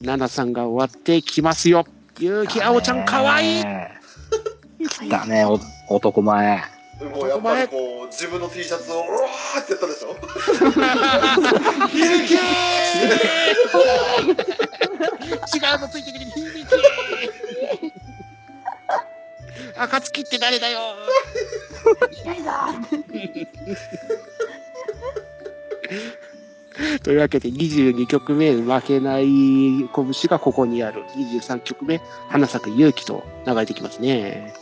ナナさんが終わってきますよ。ゆうきあおちゃんかわいい。来たね、お男前。もうやっぱりこう、自分の T シャツを、うわーってやったでしょ。響き違うのついてくる響き暁って誰だよ。嫌いだ というわけで22曲目負けない拳がここにある。23曲目花咲く勇気と流れてきますね。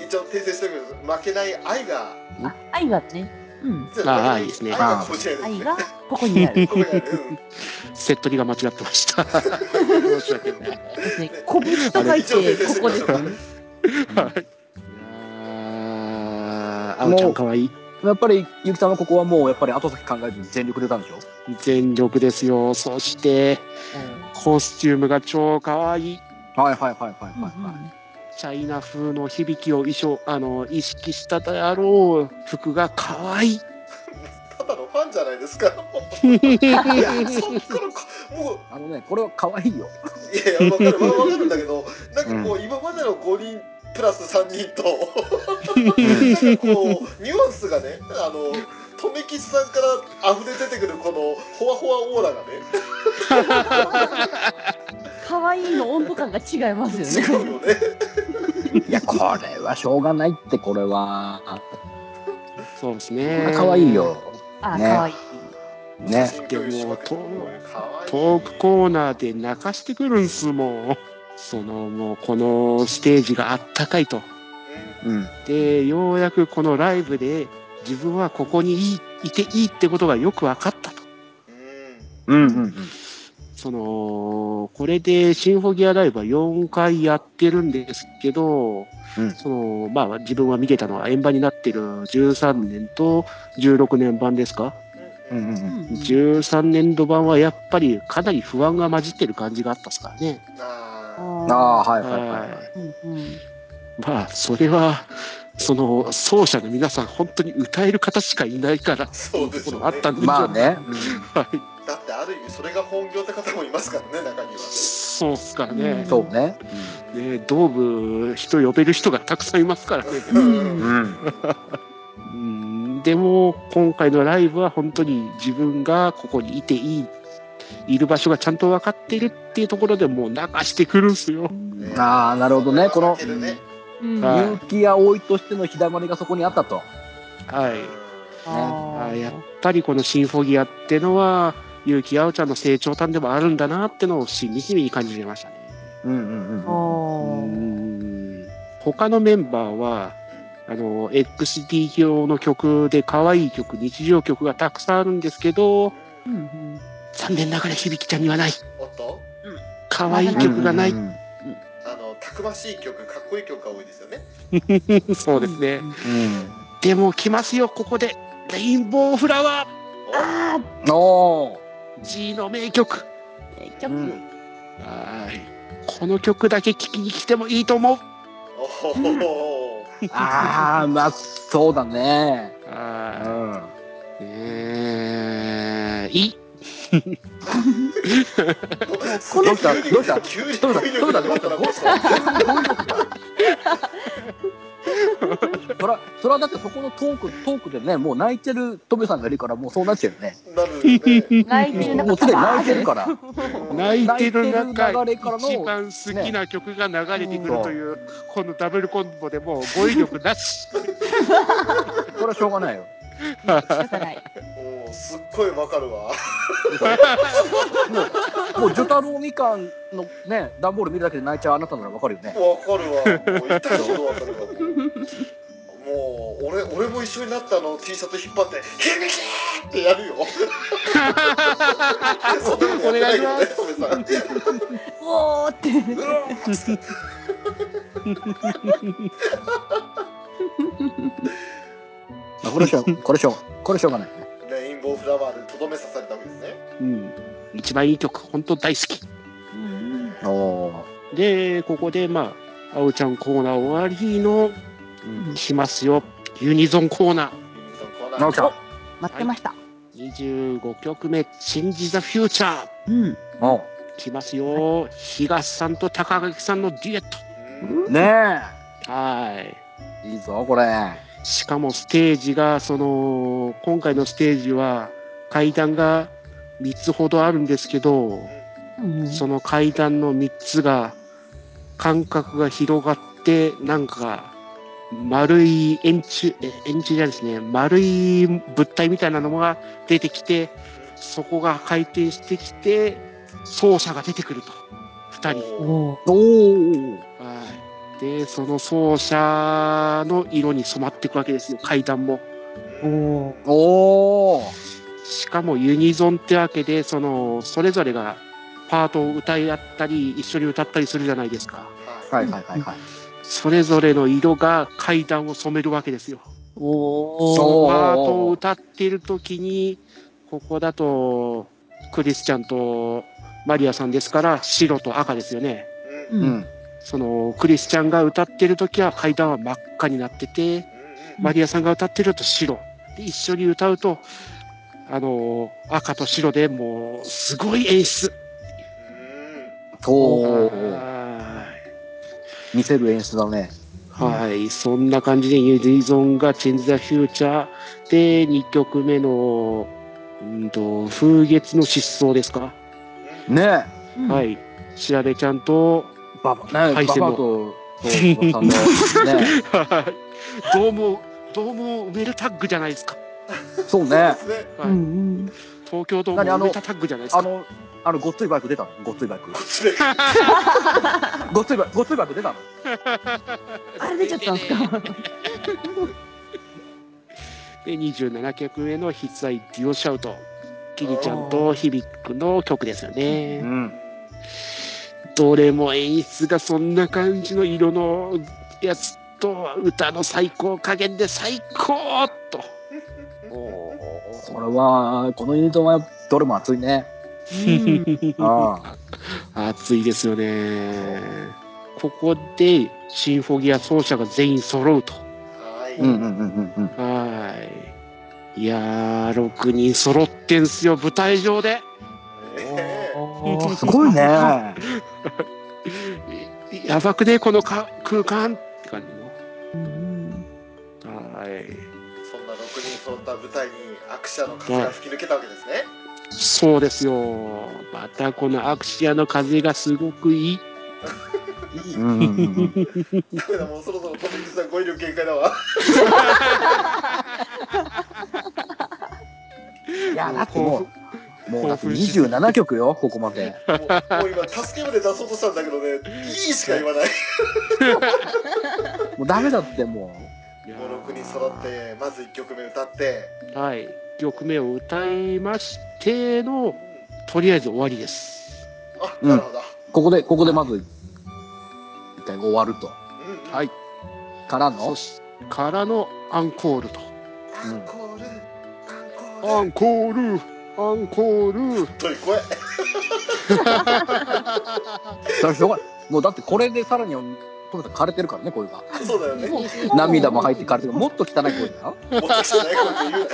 一応訂正しておくけど、負けない愛が、あ？愛がね。うん。ああいいですね。愛がこちらですね。愛がここにある。セットリが間違ってました。申し訳ない。ですね拳と書いてここですね。はい。あおちゃんかわいい。やっぱり、ゆきさんはここはもう、やっぱり後先考えずに全力で出たんでしょ？全力ですよ。そしてコスチュームが超かわい。いはいはいはいはいはい、うんはい。チャイナ風の響きを衣装あの意識したであろう。服がかわい。いただのファンじゃないですか。いや、そっからか、もう、あのね、これは可愛いよ。いやいや、わかる、わわかるんだけど、なんかこう、今までの5人プラス3人と、なんかこう、ニュアンスがね、あの、留吉さんから溢れ出てくるこの、ほわほわオーラがね、可愛いの温度感が違いますよねよね。いや、これはしょうがないって、これは。そうですね可愛いよ。あね可愛いね。でもとかわいいトークコーナーで泣かしてくるんすもんそのもうこのステージがあったかいとうん。でようやくこのライブで自分はここにいていいってことがよく分かったとうんうんうんうん。そのこれでシンフォギアライブは4回やってるんですけど、うんそのまあ自分は見てたのは円盤になってる13年と16年版ですか？うんうんうん。13年度版はやっぱりかなり不安が混じってる感じがあったっすからね。あああ、はいはいはい。はいうんうんまあ、それは、その、奏者の皆さん、本当に歌える方しかいないから、ーそうですよねところあったんでしょうまあね。はい。だってある意味それが本業って方もいますからね中にはそうっすからねうん。そうね。ねドーム、人呼べる人がたくさんいますからね。ううんでも、今回のライブは本当に自分がここにいていい、いる場所がちゃんと分かっているっていうところでもう流してくるんすよ。ねああ、なるほどね。この泣けるねうんはい勇気や葵としての日だまりがそこにあったと。はい。あーあやっぱりこのシンフォギアってのは、結城あおちゃんの成長端でもあるんだなってのをしみじみに感じてましたね。うんうんうん。うあーん他のメンバーは、あの、XD 用の曲で可愛い曲、日常曲がたくさんあるんですけど、うんうん残念ながら響ちゃんにはない。おっと可愛い曲がない。うんうんあのたくましい曲かっこいい曲が多いですよね そうですね。うんでも来ますよ、ここで。レインボーフラワあうん。おー。ー G の名曲。ー名曲うんはい。この曲だけ聴きに来てもいいと思う。おおああ、まあ、そうだね。うはん。い。えー、いい。どうしたどうした急にどうした語彙力が出たなこの人そら、そらだってそこのトーク、トークでね、もう泣いてるトメさんがいるから、もうそうなっちゃうよね。なるよね泣いてるもうすでに泣いてるから。泣いてる中、一番好きな曲が流れてくるという、このダブルコンボでもう語彙力なし。それはしょうがないよ。仕方ないすっごいわかるわ。もう、ジョタロウみかんのね、段ボール見るだけで泣いちゃうあなたならわかるよね。わかるわ。もう痛いほどわかる。わもう俺俺も一緒になったあの T シャツ引っ張って「響き!」ってやるよそんなことやってないけどねさんおーって。これしょう、これしょう、これしょうがないボーフラワーでとどめ刺されたわけですねうん。一番いい曲、本当大好き。うん。で、ここで、まあ、あおちゃんコーナー終わりの、うん。しますよ。ユニゾンコーナー。ユニゾンコーナー直樹さん。待ってました25曲目、チンジ・ザ・フューチャー。うん来ますよ。東さんと高垣さんのデュエット。うんねはい。え。いいぞ、これ。しかもステージが、その、今回のステージは階段が3つほどあるんですけど、うんその階段の3つが間隔が広がって、なんか丸い円柱、え円柱じゃないですね、丸い物体みたいなのが出てきて、そこが回転してきて、奏者が出てくると。2人。おーおー。はい。で、その奏者の色に染まっていくわけですよ、階段も。おーおー。しかもユニゾンってわけで、その、それぞれがパートを歌い合ったり、一緒に歌ったりするじゃないですか。はいはいはいはいはい。それぞれの色が階段を染めるわけですよ。おーそのパートを歌っている時に、ここだと、クリスチャンとマリアさんですから、白と赤ですよね。うん。その、クリスチャンが歌ってる時は階段は真っ赤になってて、マリアさんが歌ってると白。で、一緒に歌うと、あの、赤と白でもう、すごい演出。おー。は見せる演出だね。い。はい。そんな感じで、ユニゾンがチェンジ・ザ・フューチャーで、2曲目の、うんと、風月の失踪ですか、ねうんはい。調べちゃんと、え。ババ、ねバ配線のバアと、そう、おばさんの、ねはい。ドーム、ドームウェルタッグじゃないですか。そうね。ですねはい。うんうん東京ドーム何あのウェルタッグじゃないですか？あの、あの、ごっついバイク出たの？ごっついバイク。こっちでごっついバイク、ごっついバイク出たの？あれ出ちゃったんですか？で、27曲目の筆彩デュオシャウト。キリちゃんとヒビックの曲ですよね。ん。どれも演出がそんな感じの色のやつと歌の最高加減で最高と。これは、このユニットはどれも熱いね。うんあ熱いですよね。ここでシンフォギア奏者が全員揃うと。はいい。いやー、6人揃ってんすよ、舞台上で。すごいね。やばくね、このか空間。って感じうん。の。はい。えそんな6人揃った舞台にアクの風が吹き抜けたわけですね。そうですよ。またこのアクシアの風がすごくいい。いいだもうそろそろトミキさん。語彙力限界だわいや、だってもう、もうだって27曲よ、ここまで。もうもう今助け舟出そうとしたんだけどねいいしか言わない もうダメだって、もいやもう6人揃ってまず1曲目歌ってーはい。曲目を歌いましての、とりあえず終わりです。あうんなるほど、う。ここで、ここでまず、一回終わると。うんうんはい。からの？そ、しからのアンコールと。アンコールアンコールアンコールアンコールという声もうだってこれでさらに、トメさん枯れてるからね、声が。そうだよねもっ涙も入って枯れてる。もっと汚い声だよ。と汚い声言う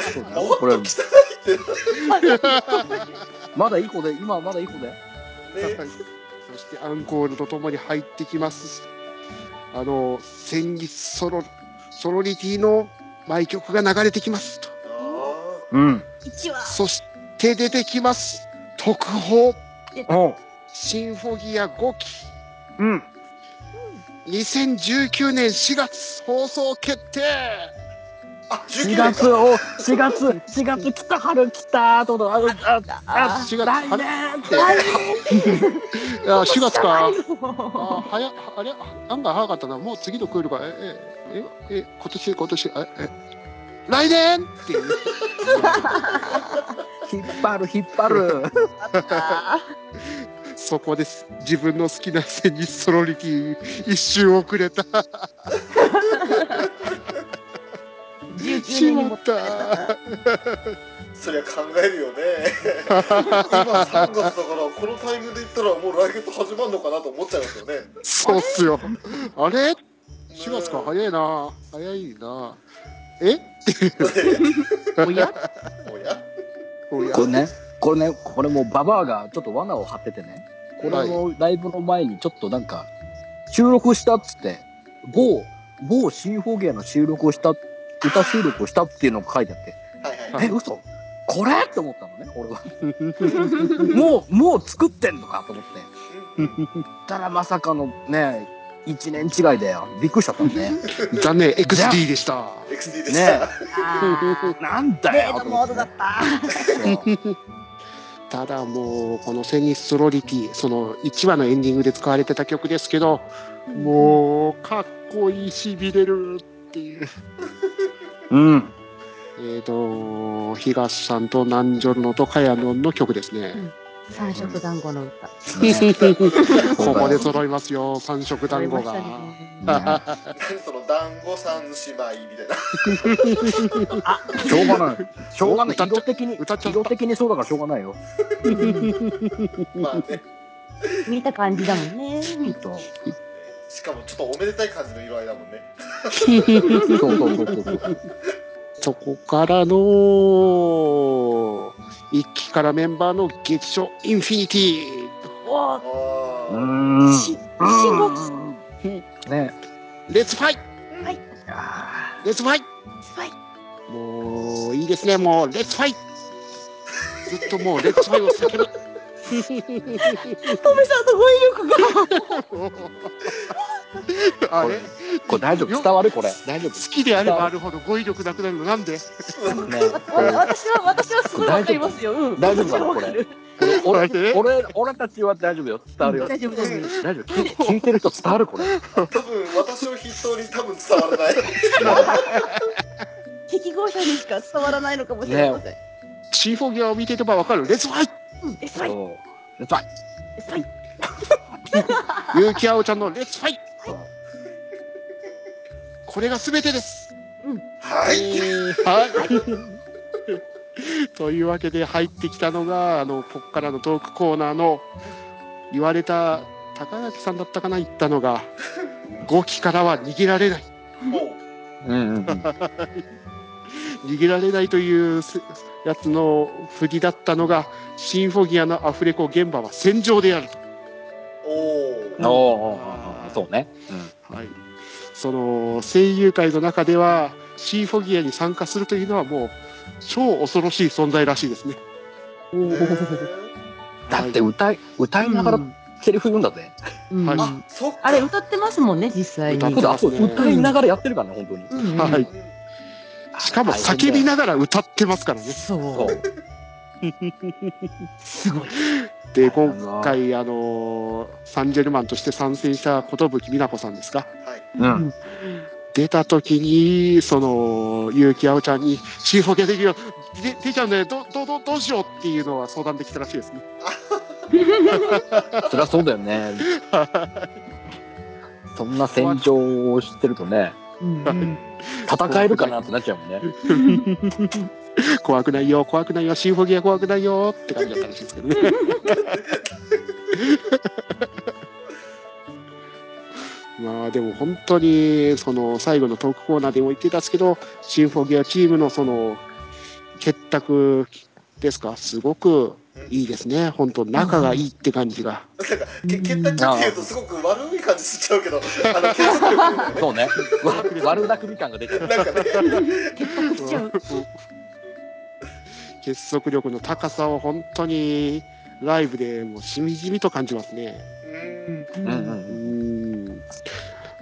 汚いってまだいい子で、今はまだいい子で。ねそしてアンコールとともに入ってきます。あの、先日ソロ、ソロリティの舞曲が流れてきますと。あうん。一話そして出てきます。特報。シンフォギア5期。うん。2019年4月放送決定ーあ19 4年月を、4月、4月来た、春来た、とあ、あ、あ、4月来年って。あ4月か。あ早っあれ案外早かったな。もう次のクールが、え、え、え、え、今年、今年、え、え、来年っていう。引っ張る、引っ張る。あ そこです。自分の好きな戦日ソロリティ一瞬遅れた。19しもた。そりゃ考えるよね今3月だからこのタイミングで言ったらもう来月始まるのかなと思っちゃいますよねそうっすよ。あれ ?4 月か早いな。早いな。え？おやおやおや？これね、これね、これもうババアがちょっと罠を張っててね。これのライブの前にちょっとなんか、収録したっつって、某、某シンフォギアの収録をした、歌収録をしたっていうのが書いてあって、はいはいえ、嘘？これ？って思ったのね、俺は。もう、もう作ってんのかと思って。うんたらまさかのね、一年違いだよ。びっくりしちゃったのね。残念、XD でした。XD でしねた。あなんだよモードだった。ただもう、このセニストロリティ、その1話のエンディングで使われてた曲ですけど、もう、かっこいいし、びれるっていう。うん。えっ、と、東さんと南條のとかやの曲ですね。三色団子の歌。ねここで揃いますよ、三色団子が。その団子三姉妹みたいな。しょうがない。しょうがない。色的に、歌っちゃった色的にそうだからしょうがないよ。まあね。見た感じだもんね。しかもちょっとおめでたい感じの色合いだもんね。そうそうそうそう。そこからの、一期からメンバーの激唱インフィニティ。おーあうあ。ーん。し信号機ね。 Let's fight あ Let's fight。もう、いいですね、もう、 Let's fight ずっともう、 Let's fight を叫ぶ。トメさんの語彙力が。あれ？これーこれ大丈夫？伝わる？これ？大丈夫？好きであればあるほど語彙力なくなるの？なんで？ね。わ私は私はすごいわかりますよ。うん。大丈夫かな？これ俺これ 俺、俺たちは大丈夫よ。伝わるよ。大丈夫大丈夫。大丈夫。聞い聞いてる人伝わる？これ。多分私を筆頭に多分伝わらない。適合者にしか伝わらないのかもしれません。シンフォギアを見ていればわかる？ Let's fight うんえスパイ。そう。はい。スパイ。結城あおちゃんのレッツファイこれが全てです。はい。はい。というわけで入ってきたのが、あの、こっからのトークコーナーの言われた高垣さんだったかな言ったのが、5期からは逃げられない。もうんうんうん。逃げられないというすやつの振りだったのが、シンフォギアのアフレコ現場は戦場であると。う、おおお。おそうね。はい。その声優界の中では、シンフォギアに参加するというのはもう、超恐ろしい存在らしいですね。だって歌い、歌いながらセリフ言うんだぜ。うんはいあ、そ。あれ歌ってますもんね、実際に。歌ね歌いながらやってるからね、本当に。うんうんはい。しかも叫びながら歌ってますからね。そ。う。すごい。で、今回、あのーサンジェルマンとして参戦した寿美奈子さんですか？はい。うん。出た時に、その、結城あおちゃんに、シンフォギアできるよ、で出ちゃうんだよ、ど、ど、ど、どうしようっていうのは相談できたらしいですね。そりゃそうだよね。そんな戦場を知ってるとね、戦えるかなってなっちゃうもんね。怖くないよ、怖くないよ、シンフォギア怖くないよって感じだったらしいですけどね。まあでも本当にその最後のトークコーナーでも言ってたんですけど、シンフォギアチームのその結託ですか、すごくいいですね。本当仲がいいって感じが。なんか、け結託っていうとすごく悪い感じしちゃうけど。そうね。わ悪巧み感が出ちゃう。なんかね。結託しちゃう。結束力の高さを本当にライブでもうしみじみと感じますね。うん。うん。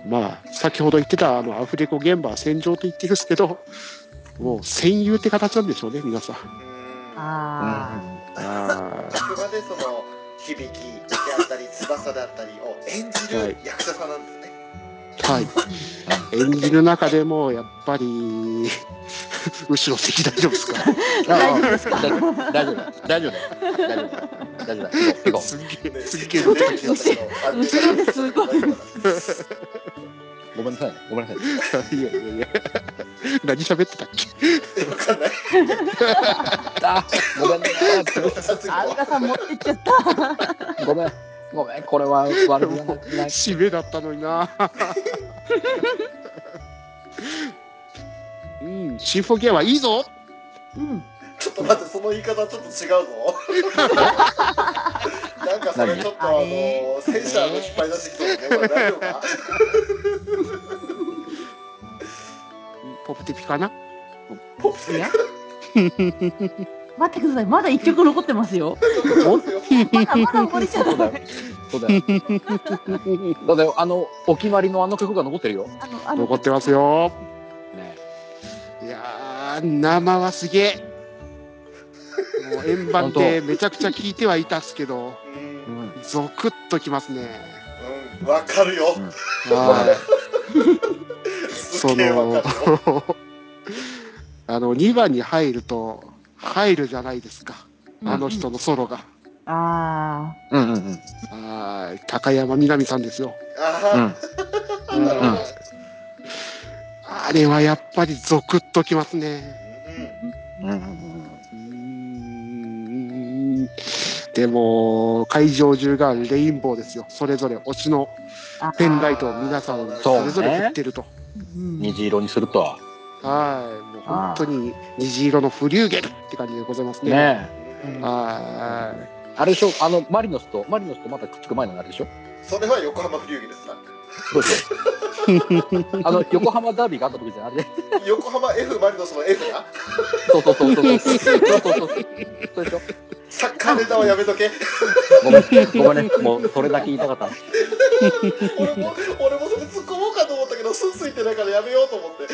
まあ、先ほど言ってたあのアフレコ現場は戦場と言ってるんですけど、もう戦友って形なんでしょうね、皆さん。うん。あああくまでその響きであったり翼であったりを演じる役者さんなんですね。あ、はい。演じる中でも、やっぱり、後ろ席大丈夫ですか？大丈夫ですか？大丈夫。大丈夫。大丈夫。大丈夫。すっげえ、ね。すっげえ後ろですごいごめんなさい。ね。ごめんなさい。いやいやいや。何喋ってたっけ？かん。ない。あ、ごめん。ね。あ。アルカさん。持ってっちゃった。ごめん。ごめん。これは悪くない。締めだったのにな。うん、シンフォギアはいいぞうん。ちょっと待って、その言い方ちょっと違うぞ。なんかそれちょっとあの戦車の引っ張り出してきそうだね大丈夫か？ポプテピかな？ポップいや待ってください。まだ一曲残ってますよ。まだまだ終わりじゃそうだよ。そうだよ。あの、お決まりのあの曲が残ってるよ。あの、あの残、ってますよ。生はすげえ。もう円盤でめちゃくちゃ聞いてはいたっすけど、うんうん。ゾクッときますね。うんわかるよはい。すその、あの、2番に入ると、入るじゃないですか。あの人のソロが。あうんうんうん。はい。高山みなみさんですよ。ああなるほどあれはやっぱりゾクッときますね。うんでも、会場中がレインボーですよ。それぞれ推しのあ。ペンライトを皆さんそれぞれ振ってると。うん虹色にすると。はい。もう本当に虹色のフリューゲルって感じでございますね。ねうんはあれでしょ？あの、マリノスと、マリノスとまたくっつく前のあれでしょ？それは横浜フリューゲですなそうでしょ あの、横浜ダービーがあった時じゃん、あれで。横浜 F マリノスの F なそうそうそうそう。そうそうそう。そうでしょサッカーネタはやめとけごめん、ごめんね。もう、それだけ言いたかった。俺も俺もそれ突っ込もうかと思ったけどスンついてないからやめようと思って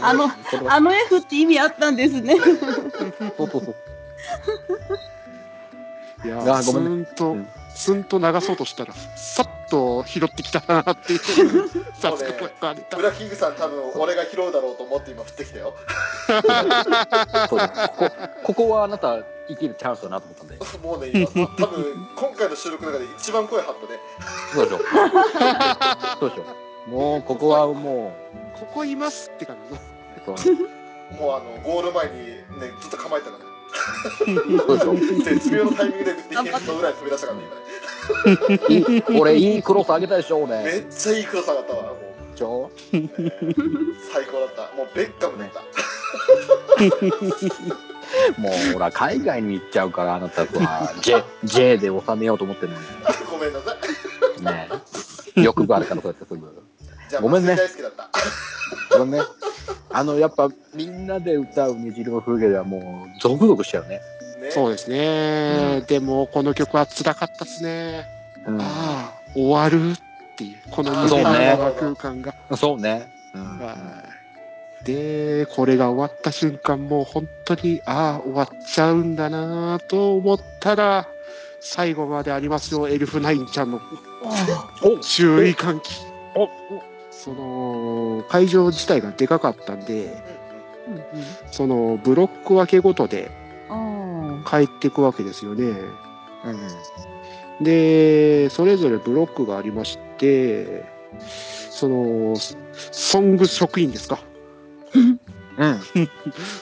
あの、あの F って意味あったんですね。そうそうそう。い。いやごめんンと、うんスンと流そうとしたら、さっと拾ってきたなっていう。さすがこれあれた。ブラキングさん多分俺が拾うだろうと思って今振ってきたよそうだここ、ここはあなた生きるチャンスだなと思ったんで。もうね今多分今回の収録の中で一番声張ったねそうでしょ。そうでしょ。もう、ここはもここいますって感じもうあのゴール前にねずっと構えてたから。絶妙のタイミングでディフェンスの裏に飛び出したからね今ね。いい俺、いいクロス上げたでしょ、俺。めっちゃいいクロス上がったわもう、ちょ？えー最高だった。もうベッカムだった。もう、ほら、海外に行っちゃうから、あなたは、J、J で収めようと思ってるのごめんなさい。に。ね欲があるから、そうやってすぐ。じゃあごめんね大好きだったごめんね。あの、やっぱ、みんなで歌う虹色の風景ではもう、ゾクゾクしちゃうね。ねそうですね。でも、この曲は辛かったっすね。うん。ああ、終わるっていう、このあーそうねの空間が。そうね。で、これが終わった瞬間、もう本当に、ああ、終わっちゃうんだなと思ったら、最後までありますよ、エルフナインちゃんのお注意喚起。おその、会場自体がでかかったんで、うんうんその、ブロック分けごとであ帰っていくわけですよね。うん。で、それぞれブロックがありまして、その、ソング職員ですか？うん。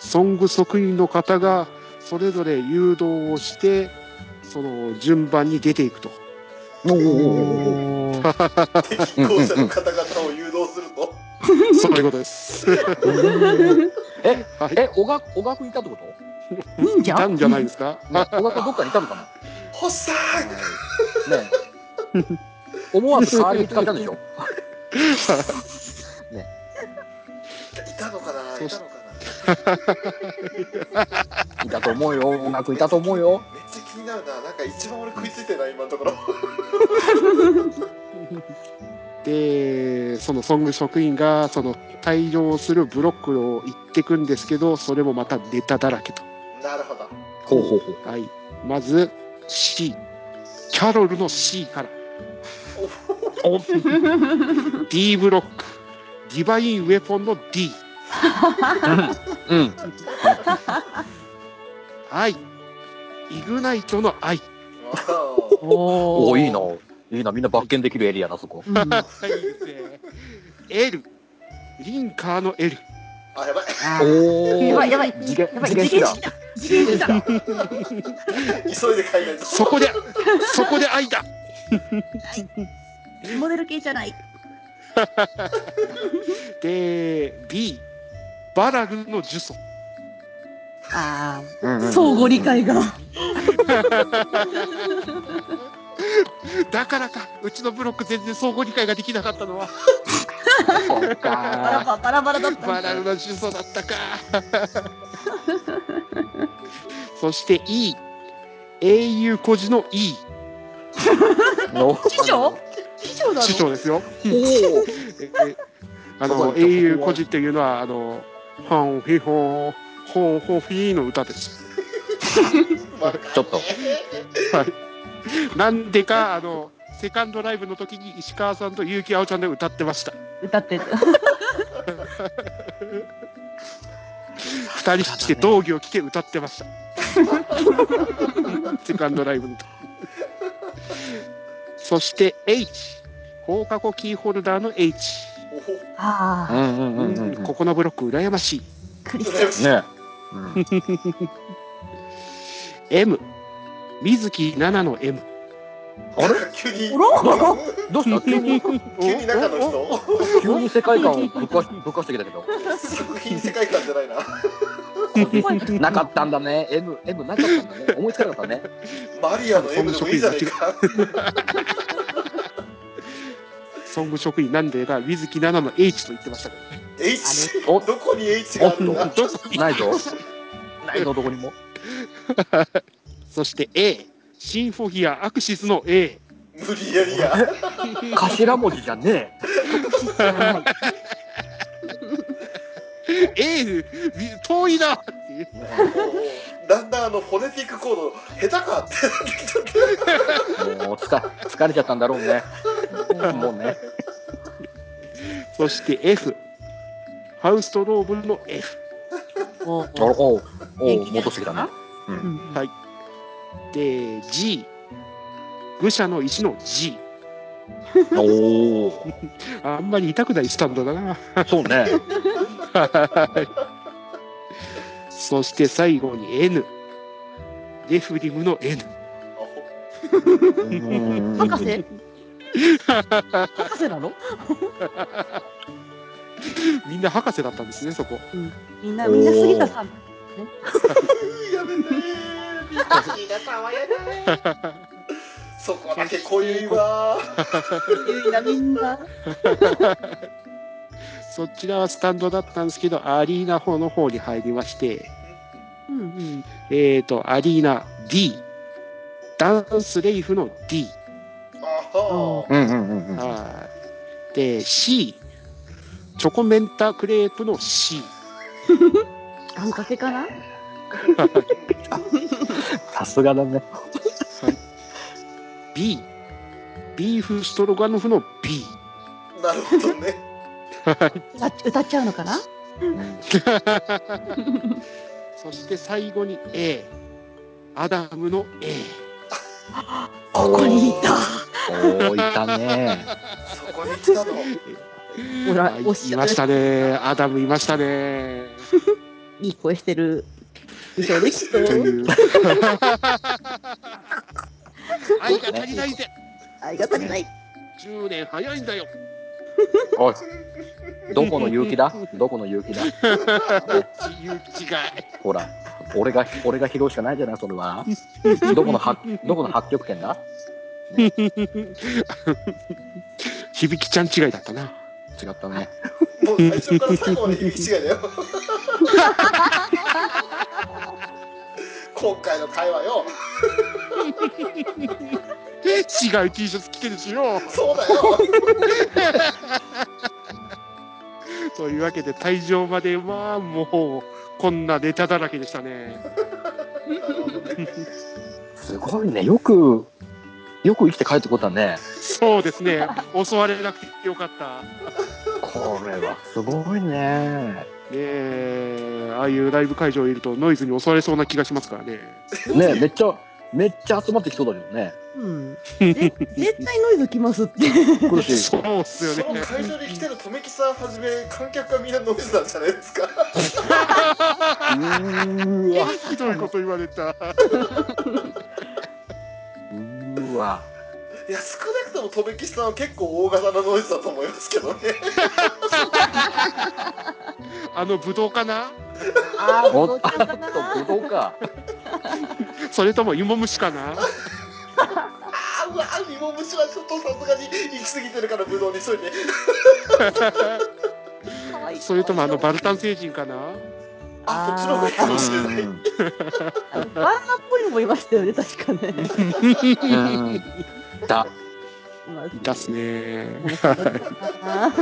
ソング職員の方がそれぞれ誘導をして、その順番に出ていくと。おおお敵校舎の方々を誘導するとそういうことです。え、はい。え、小学、小学いたってこと？忍者？いたんじゃないですか？ね小学どっかにいたのかな？細い。ねえ。思わず代わりに使ったんでしょ？いたのかな？いたのかな？いたと思うよ。音楽いたと思うよ。めっちゃ気になるな。なんか一番俺食いついてない今のところ で、そのソング職員がその退場するブロックを行ってくんですけど、それもまたネタだらけと。なるほどほうほうほう。はい。まず C。キャロルの C から。お D ブロック。ディバインウェポンの D。うん。愛。イグナイトの愛。あーおおおいいな。いいな。みんな罰ゲできるエリアだ、そこ。うんはいですね。L。リンカーの L。あやばいあーおやばいやばい次元、次元式だ。次元式だ急いで帰らないとそこで、そこで愛だモデル系じゃないで、B。バラルの呪詛。ああ、相互理解が。だからか、うちのブロック全然相互理解ができなかったのは、そうバラか。ババラバラだった。バラルの主訴だったか。そして E。英雄孤児の E。の師匠師匠なの師匠ですよ。おお。ええあの、英雄孤児っていうのは、あの、ホンフィホン、ホンホンフィーの歌です。ちょっと。はい。なんでか、あの、セカンドライブの時に石川さんと結城あおちゃんで歌ってました。歌ってた。二人して道着を着て歌ってました。セカンドライブの時。そして H。放課後キーホルダーの H。ああ、うんうんうんうんうん。ここのブロック羨ましい。クリスね。うん。M。水木奈々の M。あれ？急にどうした？急に、急に？中の人？急に世界観をぶっかしぶっかしてきたけど。作品世界観じゃないななかったんだね。M、M なかったんだね。思いつかなかったね。マリアの M でもいいじゃねえかソング職員なんでが水木奈々の H と言ってましたけどね。H おどこに H があるの？かどこに？ないぞ。ないぞ、どこにも。そして A。シンフォギアアクシスの A。無理やりや 頭文字じゃね A、遠いなっていう。だんだんあのフォネティックコード下手かって。もう疲疲れちゃったんだろうね。もうね。そして F。ハウストローブルの F。おおおお戻してきたね。う。うんんはいで、G。愚者の石の G。おお。あんまり痛くないスタンドだな。そうね。そして最後に N。レフリムの N。うん博士？博士なの？みんな博士だったんですね、そこ。みんな、みんな杉田さん。やめてーミカシが爽やかいそこだけ濃ゆいわいいな、みんな。そちらはスタンドだったんですけど、アリーナ方の方に入りまして、うんうん。えーと、アリーナ D。ダンスレイフの D。あはうんうんうんうん。はいで、C。チョコメンタクレープの C。あんかけかな？さすがだね。B。ビーフストロガノフの B。なるほどね 歌っ歌っちゃうのかな？そして最後に A。アダムの A。ここにいた。おお、いたね。そこに来たの？ほらおっしゃるいましたね。アダムいましたね。いい声してる。でしょ。愛が足りないぜ。愛が足りない。10年早いんだよ。おい。どこの勇気だ？どこの勇気だ？自由違い。ほら、俺が、俺が拾うしかないじゃない、それは。どこのは、どこの八極拳だ？響ちゃん違いだったな。違ったね。もう最初から最後まで響き違いだよ今回の会話よ違う T シャツ着てるしよ。そうだよ というわけで退場まではもうこんなネタだらけでしたね。すごいね。よく、よく生きて帰ってこたね。そうですね。襲われなくてよかった。これはすごいね。ねえ、ああいうライブ会場にいるとノイズに襲われそうな気がしますからね。ねめっちゃ、めっちゃ集まってきそうだけどね。うん。ぜ絶対ノイズ来ますって。来るし、そうっすよね。その会場に来てる留木さんはじめ観客がみんなノイズなんじゃないですかうーわ、ひどいこと言われた。うーわ。いや少なくとも留木さんは結構大型なノイズだと思いますけどね。あのブドウかな？あー、おっ。と、ぶどうか。それとも芋虫かな？あーうわ芋虫はちょっとさすがに行き過ぎてるからブドウにしといて。かわいいそれともあのバルタン星人かな？あこっちの方がいいかもしれないバナナっぽいのもいましたよね、確かね。うん。だ。まあいたっすね。あ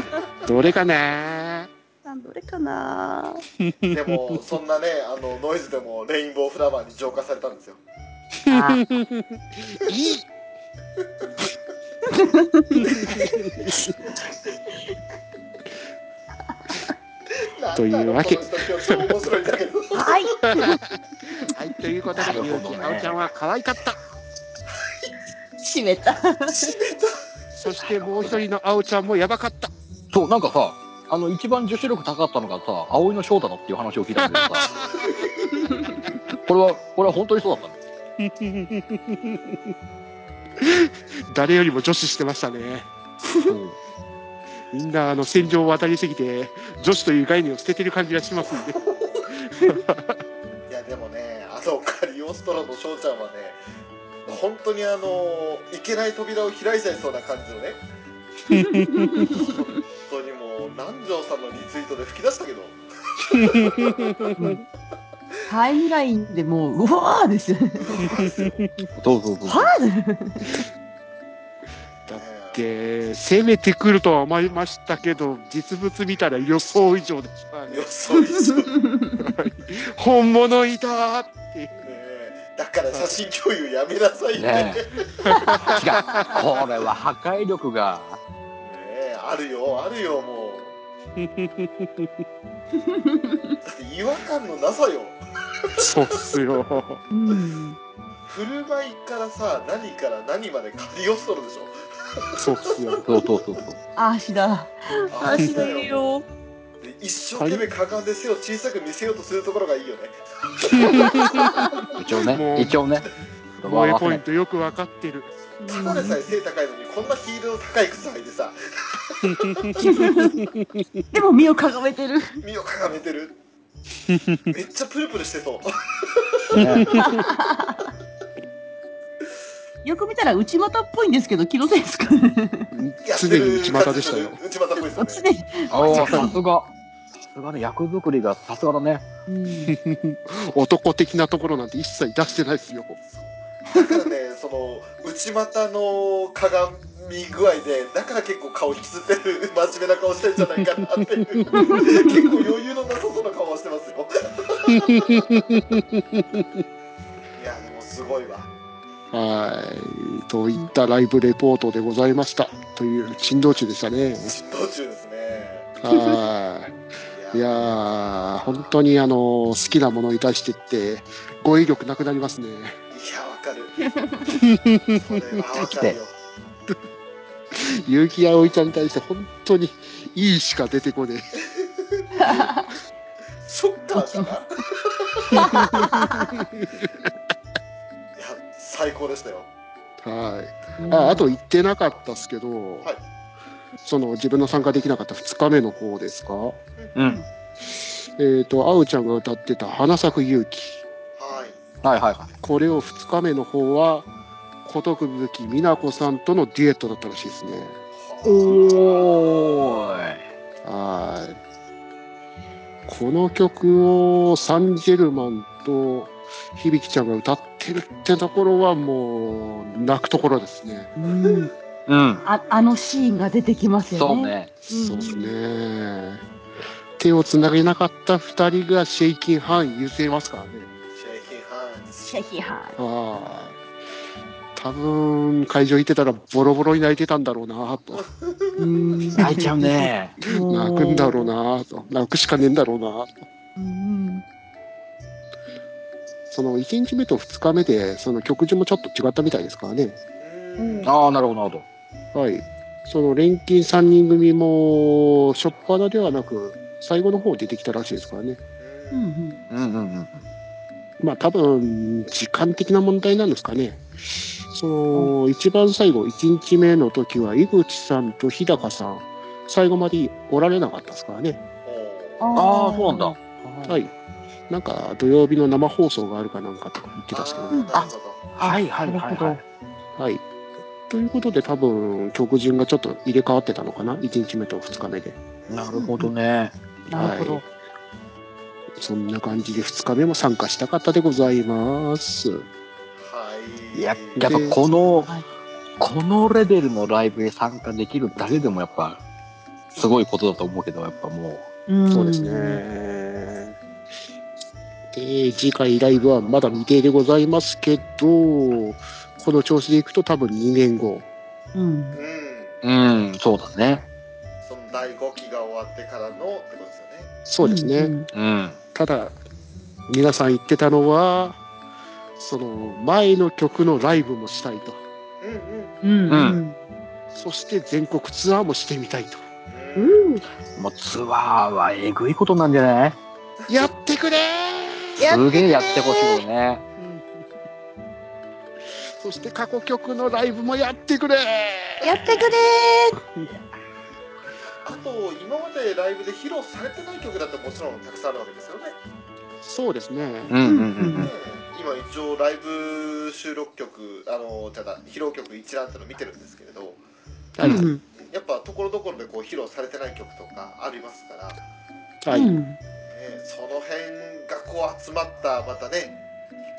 どれかな？ーどれかな？でもそんなねあのノイズでもレインボーフラワーに浄化されたんですよあいいというわけはい。はい、ということで、ゆうきあおちゃんは可愛かった。閉めた。そしてもう一人のあおちゃんもやばかった。そう、なんかさ、あの、一番女子力高かったのがさ、葵の翔太だっていう話を聞いたんだけどさ、これは、これは本当にそうだったね。誰よりも女子してましたね。そうみんなあの戦場を渡りすぎて、女子という概念を捨ててる感じがしますんで。いやでもねあのカリオストラの翔ちゃんはね本当にあのいけない扉を開いちゃいそうな感じのね本当にもう南條さんのリツイートで吹き出したけどタイムラインでもう、うわーですよね。そうそうそう。はーだって、攻めてくるとは思いましたけど、実物見たら予想以上でしたね。予想以上ね本物いたって。えだから写真共有やめなさいねねえ。違う。これは破壊力が、ねえあるよあるよもう だって違和感のなさよそうっすよ。うん。振る舞いからさ何から何までカリオストロでしょそうっすよ。そうそうそうそう。足だ。あ足だよ。で一生懸命かがんで背を小さく見せようとするところがいいよね一応ね、一応ね。萌えポイントよくわかってる。ただでさえ背高いのにこんなヒールの高い靴履いてさでも身をかがめてる。身をかがめてるめっちゃプルプルしてそうねよく見たら内股っぽいんですけど、気のせいですかね。常に内股でしたよ。内股っぽいですよね常に。ああ、さすが。さすがね、役作りがさすがだね。うん。男的なところなんて一切出してないですよ。だからねその内股の鏡具合でだから結構顔引きつってる真面目な顔してるんじゃないかなっていう結構余裕のなさそうな顔はしてますよ いやでもすごいわはい。といったライブレポートでございました。という珍道中でしたね。執刀中ですねはい。いやー、本当にあの、好きなものに対してって、語彙力なくなりますね。いやわかる それはわかるよ結城葵ちゃんに対して本当にいいしか出てこねショッカーか 最高でしたよえ。はい。ああと言ってなかったっすけど、はいその自分の参加できなかった2日目の方ですか？うん。えっ、と、あうちゃんが歌ってた花咲く勇気。はいはいはいはい。これを2日目の方は、ことくぶきみなこさんとのデュエットだったらしいですね。おーい。はい。この曲をサンジェルマンと響ちゃんが歌ってるってところはもう泣くところですね。うん。うん。あ、あのシーンが出てきますよね。そう。ね。うんそうですね。手をつなげなかった二人がシェイキンハン言ってますからね。シェイキンハンズシェキハはい。多分、会場行ってたらボロボロに泣いてたんだろうなと。ン。うん。泣いちゃうね。泣くんだろうなと。泣くしかねえんだろうなと。うん。その1日目と2日目で、その曲順もちょっと違ったみたいですからね。うんああ、なるほど、なるほど。はい。その錬金3人組も、初っ端ではなく、最後の方出てきたらしいですからね。うんうん。うんうんうん。まあ多分、時間的な問題なんですかね。その、一番最後、1日目の時は、井口さんと日高さん、最後までおられなかったですからね。ああ、そうなんだ。ははい。なんか土曜日の生放送があるかなんかとか言ってたんですけどね。あーなるほどはいはいはいなるほはいど。はい。ということで多分曲順がちょっと入れ替わってたのかな ?1 日目と2日目で。なるほどね。なるほど。はいそんな感じで2日目も参加したかったでございます。はいいや、やっぱこのはい、このレベルのライブに参加できるだけでもやっぱ、すごいことだと思うけど、やっぱもうんそうです。ね。で、次回ライブはまだ未定でございますけど、この調子でいくと多分2年後。うん。うんう、うん、そうだね。その第5期が終わってからのってことですよねそうですね。んうん。ただ、皆さん言ってたのは、その前の曲のライブもしたいと。うんうんうん。うん。そして全国ツアーもしてみたいと。ううんん。もうツアーはえぐいことなんじゃない？やってくれすげえやってほしいよね。そして過去曲のライブもやってくれやってくれあと今までライブで披露されてない曲だってもちろんたくさんあるわけですよねそうですね。うんうんうんね今一応ライブ収録曲あのじゃあ披露曲一覧ってのを見てるんですけれどはい。やっぱところどころでこう披露されてない曲とかありますから、はい。うんねその辺がこう集まったまたね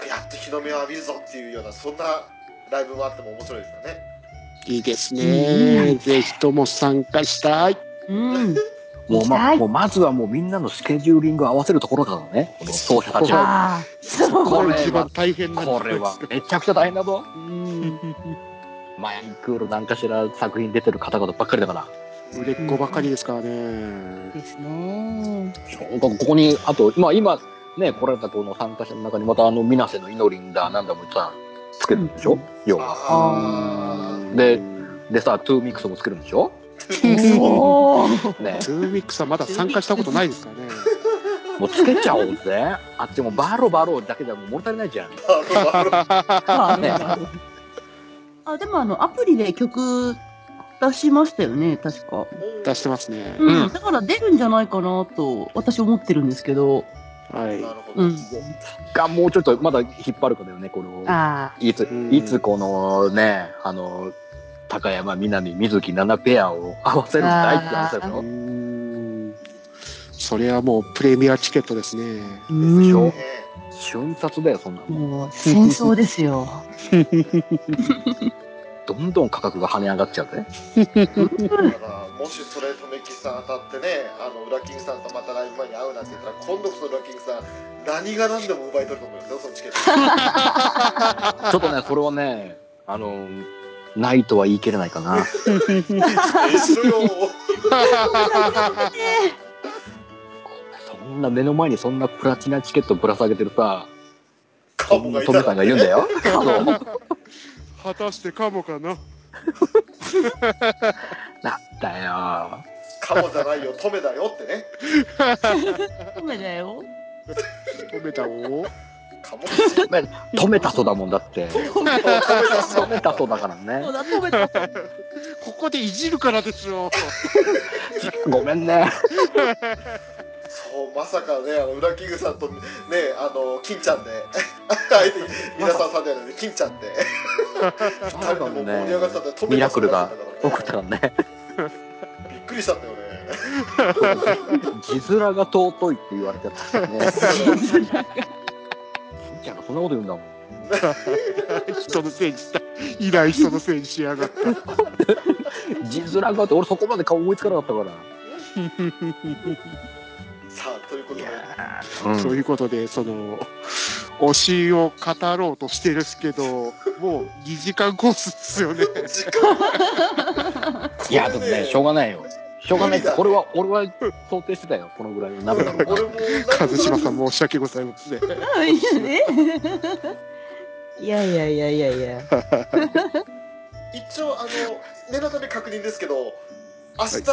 やっと日の目を浴びるぞっていうようなそんなライブもあっても面白いですよねいいですね。ぜひとも参加したい。うん。もうま、はいもうまずはもうみんなのスケジューリングを合わせるところからね、この奏者たちは。これ一番大変なこれはめちゃくちゃ大変だぞ。うん。マインクールなんかしら作品出てる方々ばっかりだから。売れっ子ばかりですからね。ですね。そうここに、あと、今、今、ね、来られたこの参加者の中にまたあの、水瀬のイノリンだ、なんだもさ、つけるんでしょ、うん要は。で、でさ、トゥーミックスもつけるんでしょ？おお。ね。ツーミックスはまだ参加したことないですからね。もうつけちゃおうぜ。あっちもバロバロだけじゃもう物足りないじゃん。あ、でもあの、アプリで曲出しましたよね、確か。の出してますね。うん。うんだから出るんじゃないかなと、私思ってるんですけど。はいな。るほど、うん。が、もうちょっとまだ引っ張るかだよね、この。あいつうん、いつこのね、あの、高山みなみ、水木奈々ペアを合わせるんだいって話だよ。ん。それはもうプレミアチケットですね。あ。うん。でしょ？ね瞬殺だよ、そんなの。もう、戦争ですよ。どんどん価格が跳ね上がっちゃうぜ。だからもしそれとめきさん当たってねあの裏キングさんとまたライブ前に会うなんて言ったら今度こそ裏キングさん何が何でも奪い取ると思いますよそのチケットちょっとね、それはね、あの、ないとは言い切れないかな。そんな目の前にそんなプラチナチケットぶら下げてるさ、カモがいたトメさんがいるんだよ。果たしてかもかな？なんだよ。カモじゃないよトメだよってねダメだよ。止めたを。カモ止めたそうだもんだって。止めた止めたそうだからそうね。だ、止めた。ここでいじるからですよ。ごめんね。まさかねあの裏キングさんとねあの金ちゃんで 相手皆さんさんで金ちゃんで二人でもう盛り上がってたんで止めたミラクルが起こったからね。びっくりしたんだよね字面が尊いって言われてたね。金ちゃんがそんなこと言うんだもん。人のせいにした。いない人のせいにしやがった。字面がって俺そこまで顔思いつかなかったから。そういうことで、その、推しを語ろうとしてるんですけど、もう2時間コースですよね。時 間いや、でもね、しょうがないよ。しょうがない無理だこれは、俺は想定してたよ。このぐらいの鍋だろう俺も和島さん申し訳ございません。いやね。いやいやいやいやいや。一応あの念のため確認ですけど明日、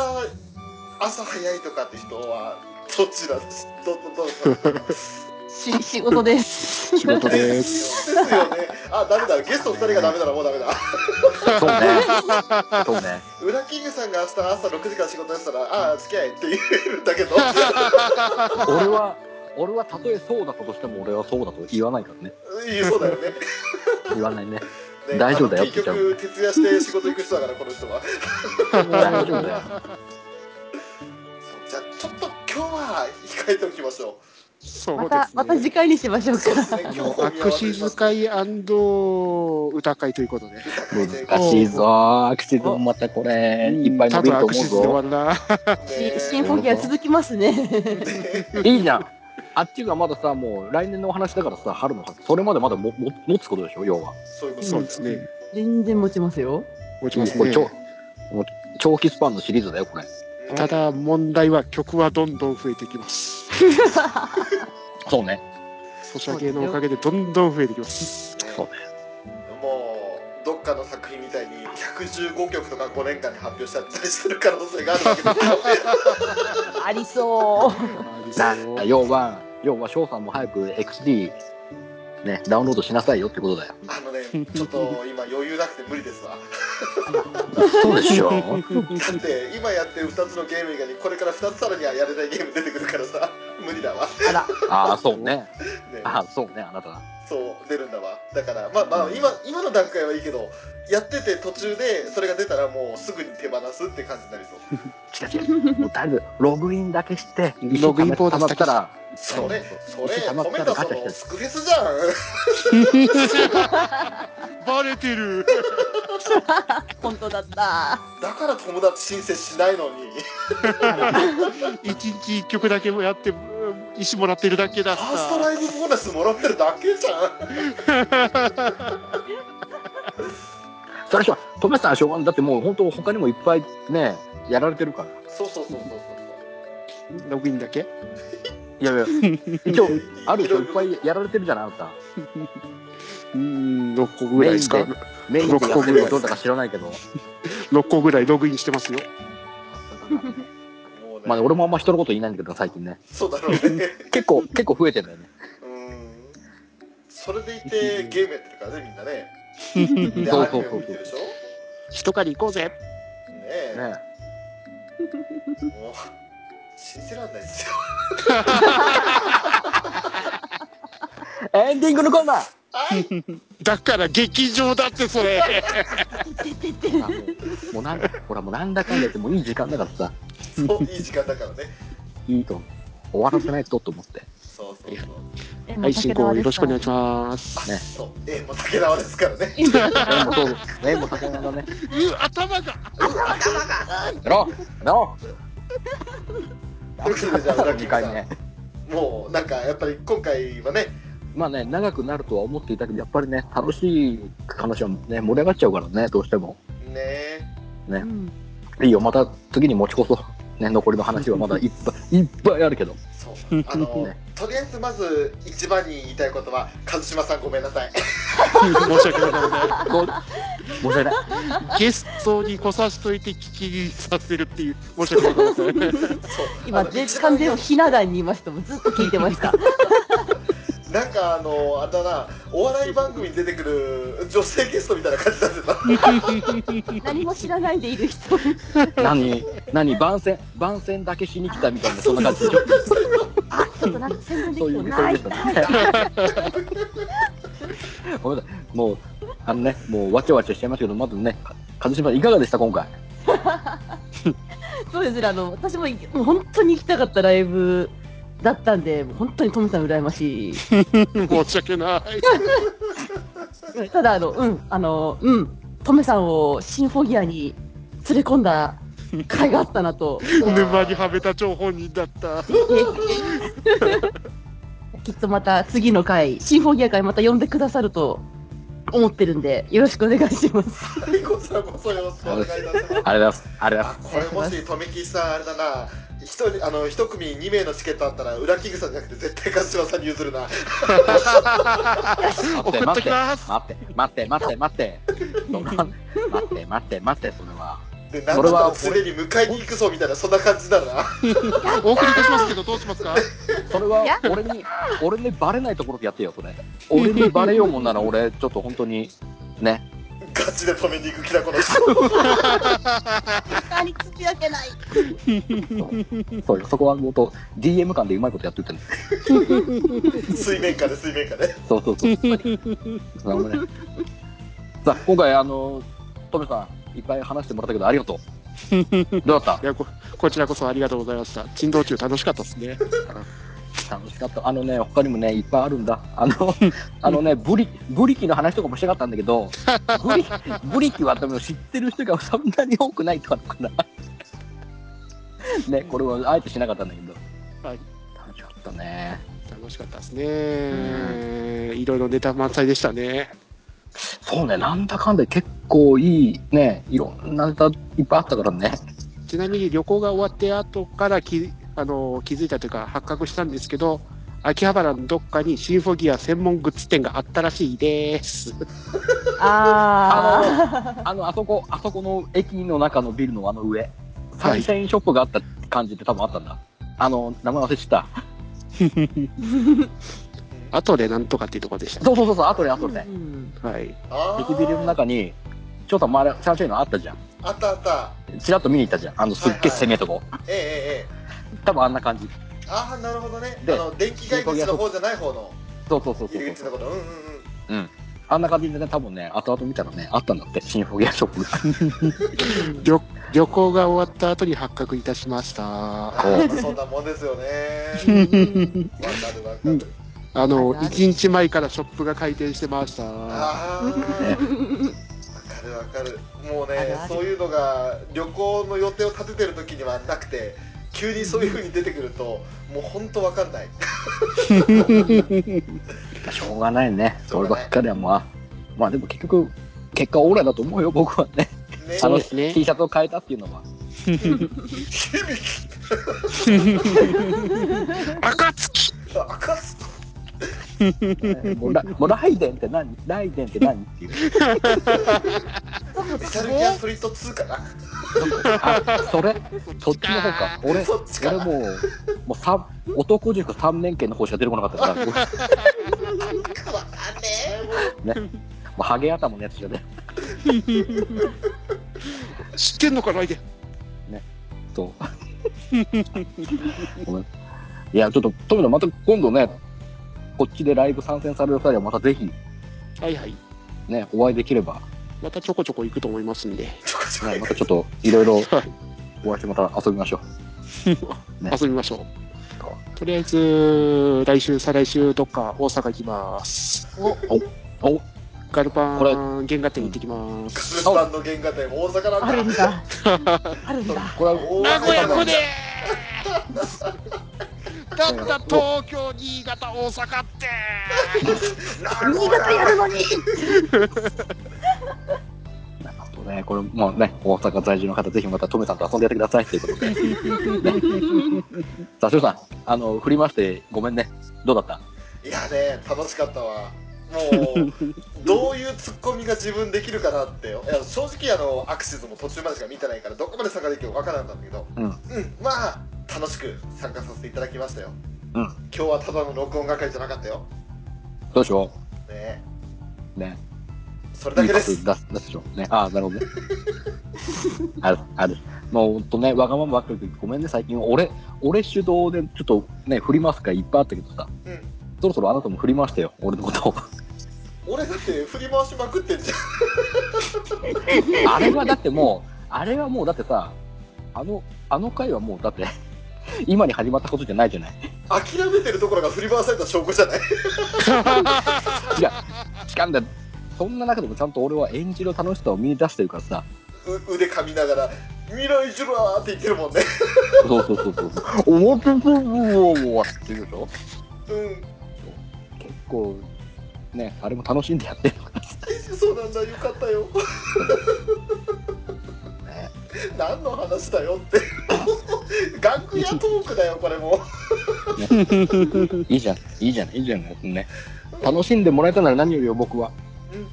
朝早いとかって人はどちらです？どどどどし仕事です。仕事でです。すよねあダメだゲスト2人がダメならもうダメだそうね。そうね。裏キングさんが明日朝6時から仕事やってたらああ付き合いって言えるんだけど俺は、俺はたとえそうだったとしても俺はそうだと言わないからね。いいそうだよね言わないね。ね大丈夫だよ結局徹夜して仕事行く人だからこの人は大丈夫だよ。そうじゃあちょっと今日は控えておきましょそうですね。また、また次回にしましょううそうか。ですね今日あの、本見合わせ握手します使い歌会ということで。難しいぞ。アクシズもまたこれ、いっぱい伸びると思うぞ。シンフォギア続きますね。いいじゃん。あっちがまださ、もう来年のお話だからさ、春の話。それまでまだもも持つことでしょ、要は。そういうことそうですね。全然持ちますよ。持ちますね。これ長もう長期スパンのシリーズだよ、これ。うんただ問題は曲はどんどん増えてきます。そうね。ソシャゲのおかげでどんどん増えてきます。そうね。もうどっかの作品みたいに115曲とか5年間に発表しちゃったりする可能性があるわけですよ ありそう。な要は、要は翔さんも早く XD、ね、ダウンロードしなさいよってことだよ。あのねちょっと今余裕なくて無理ですわそうでしょ？だって今やってる2つのゲーム以外にこれから2つさらにはやれないゲーム出てくるからさ無理だわあら、ああ、そうね。ねああ、そうね、あなた。そう出るんだわだからまあまあ今今の段階はいいけどやってて途中でそれが出たらもうすぐに手放すって感じになりそう 違う違う。もうだいぶ、ログインだけして、ログインボーナスたまったら、それそれた止めたそらガチャしてのスクフェスじゃん バレてる。本当だった。だから友達申請しないのに 一日一曲だけもやって、うん石もらってるだけだっファーストた。ライブボーナスもらってるだけじゃんそれじゃ、トメさんはしょうがない。だってもう本当他にもいっぱいね、やられてるから。そうそうそうそうそうログインだけ？いやいや、一応、あるでしょ、いっぱいやられてるじゃない、あなた。うん、6個ぐらいですか？メインでやってるかどうだか知らないけど。6個ぐらいログインしてますよ。まあ、俺もあんま人のこと言いないんだけど、最近ね。そうだろうね結構、結構増えてるんだよね。うんそれでいてゲームやってるからねみんなね でそうそうそうも見てるでしょ？ね一狩り行こうぜ。えねもう信じらんないですよ。エンディングのコーナー。はい。だから劇場だってそれ。てててあもうもうなんだ、ほらもうなんだかんだ言ってもういい時間だからさ、そういい時間だからね。いいと。終わらせないとと思って。そうそうそう。えはい、進行よろしくお願いしします。ね。そう。えもう竹縄ですからね。えもうそう、えもう魚だね。う頭が。やろう。やろということでじゃあう裏切 !2 りさ回目。んもうなんかやっぱり今回はねまあね、長くなるとは思っていたけど、やっぱりね、楽しい話はね、盛り上がっちゃうからね、どうしても。ねねう。んいいよ、また次に持ち越そう。ね、残りの話はまだいっぱい、いっぱいあるけど。あのねとりあえずまず一番に言いたいことは一島さんごめんなさい申し訳ございまどう申し訳ない。せん。ゲストに来さしといて聞きさせるっていう。申し訳ございません。そう今、完全ひな壇にいましたもん。ずっと聞いてました。なんかあのあんだなお笑い番組に出てくる女性ゲストみたいな感じだって 何も知らないでいる人。何、何、番宣、番宣だけしに来たみたいな、そんな感じでしょ。あ、ちょっとなんか宣伝でそういう、きてない。そういう人ね。ごめんなさい。もう、あのね、もうわちゃわちゃしちゃいましたけど、まずね、か一島いかがでした、今回？そうですね、あの、私もいもう本当に行きたかったライブだったんで、本当にトムさん羨ましい。申し訳ない。ただ、あの、うん、あの、うん、トメさんをシンフォギアに連れ込んだ甲斐があったなと。沼にはめた張本人だった。きっとまた次の回、シンフォギア会また呼んでくださると思ってるんで、よろしくお願いします。はいこちらこそよろしくお願いいたしますありがとうございます。ありがとうございあこれもし富木さんあれだな一人あの一組2名のチケットあったら裏キングさんじゃなくて絶対柏さんに譲るな。送っときます。待って、待って、待って、待って。待って、待って、待って、それは。でなんだったらすでに迎えに行くぞみたいなそんな感じだなお送りいたしますけど、どうしますか？それは、俺に、俺にバレないところでやってよ、それ。俺にバレようもんなら、俺、ちょっと本当に、ね。ガガチで止めに行く気だこの人他につき分けない。そう よ、そこはもっと DM 間でうまいことやってってんの。水面下で水面下でそうそうそう。なるほどね。さあ、今回、あの、トメさん、いっぱい話してもらったけど、ありがとう。どうだっいやここちらこそありがとうございました。珍道中楽しかったですね。た楽しかった。あのね、他にもね、いっぱいあるんだ。あの、あのね、ブリ、ブリキの話とかもしたかったんだけど、ブリ、ブリキは多分知ってる人がそんなに多くないとかかな。ね、これはあえてしなかったんだけど。はい。楽しかったね。楽しかったですね。いろいろネタ満載でしたね。そうね、なんだかんだ結構いいね、いろんなネタいっぱいあったからね。ちなみに旅行が終わって後から気あの気づいたというか発覚したんですけど、秋葉原のどっかにシンフォギア専門グッズ店があったらしいです。ああの、あそこ、あそこの駅の中のビルのあの上、サンシャインショップがあった感じって多分あったんだ。あの、名前忘れちゃった。後でなんとかっていうところでした。そうそうそうそう、後であ。後で。うんはい。駅ビルの中に、ちょっと回る、サンシャインのあったじゃん。あったあったちらっと見に行ったじゃん。あの、すっげえ攻めえとこ。ええええええ多分あんな感じ。ああなるほどね。であの電気街口の方じゃない方の。そうそうそうそう入り口のこと。うんうんうんうん。あんな感じでね、多分ね、後々見たらね、あったんだって、シンフォギアショップ。旅旅行が終わった後に発覚いたしました。そんなもんですよね。わかるわかる。あの、あるある1日前からショップが開店してました。ああわかるわかる。もうねそういうのが旅行の予定を立ててる時にはなくて急にそういう風に出てくるともう本当わかんない。しょうがないね。そうればっかりはまあ、まあでも結局、結果オーライだと思うよ、僕はね。ね。そうですね。T シャツを変えたっていうのは。暁 もうラもうライデンって何？ライデンって何？っていう。メタルギアソリッド2かな？あ、それ？そっちの方か。俺、そっちかな俺もう、もう三男塾3年生の方しか出てこなかったから、かんねえもうね。もうハゲ頭のやつじゃね。知ってんのかないで。そう。ごめん。いや、ちょっと、富野また今度ね、こっちでライブ参戦される際はまたぜひ、はいはい。ね、お会いできれば、またちょこちょこ行くと思いますんで。ちょこちょこね、またちょっといろいろ はいお会いしてまた遊びましょ ね遊びましょう。とりあえず、来週、再来週、どっか大阪行きます。う。おガルパこれン原画展行ってきます。ガルパンの原画展大阪あるなんだんだ。あるんだ。これは、大名古屋阪こでだ。った東京、新潟、大阪って。新潟やるのに。あとね、これもうね、大阪在住の方、ぜひまたトメさんと遊んでやってくださいということで。ね、さあ、しさん、あの、振りましてごめんね。どうだったいやね楽しかったわ。もうどういうツッコミが自分できるかなっていや正直あのアクシズも途中までしか見てないからどこまで参加できるかわからなかったんだけど。うん。うん。まあ楽しく参加させていただきましたようん。今日はただの録音係じゃなかったよどうしよねう。ね。それだけですいい出す、出すでしょ。ね。ああ、なるほどね。ある、ある。もうほんとね、わがままばっかりでごめんね、最近。俺、俺主導でちょっとね、振りますかいっぱいあったけどさ。うんそろそろあなたも振りましたよ、俺のことを。俺だって振り回しまくってんじゃん あれはだってもう、あれはもうだってさ、あの、あの回はもうだって、今に始まったことじゃないじゃない。諦めてるところが振り回された証拠じゃない？違う。しかんだ。そんな中でもちゃんと俺は演じる楽しさを見出してるからさ。う腕噛みながら「未来ジュラー」って言ってるもんね そうそうそうそう。思ってるわって言うでしょうん結構、ね、あれも楽しんでやってるからさ。そうなんだよかったよね。何の話だよって。楽屋トークだよこれも。いいじゃん、いいじゃん、いいじゃん、ね。楽しんでもらえたなら何よりよ僕は。うんうん。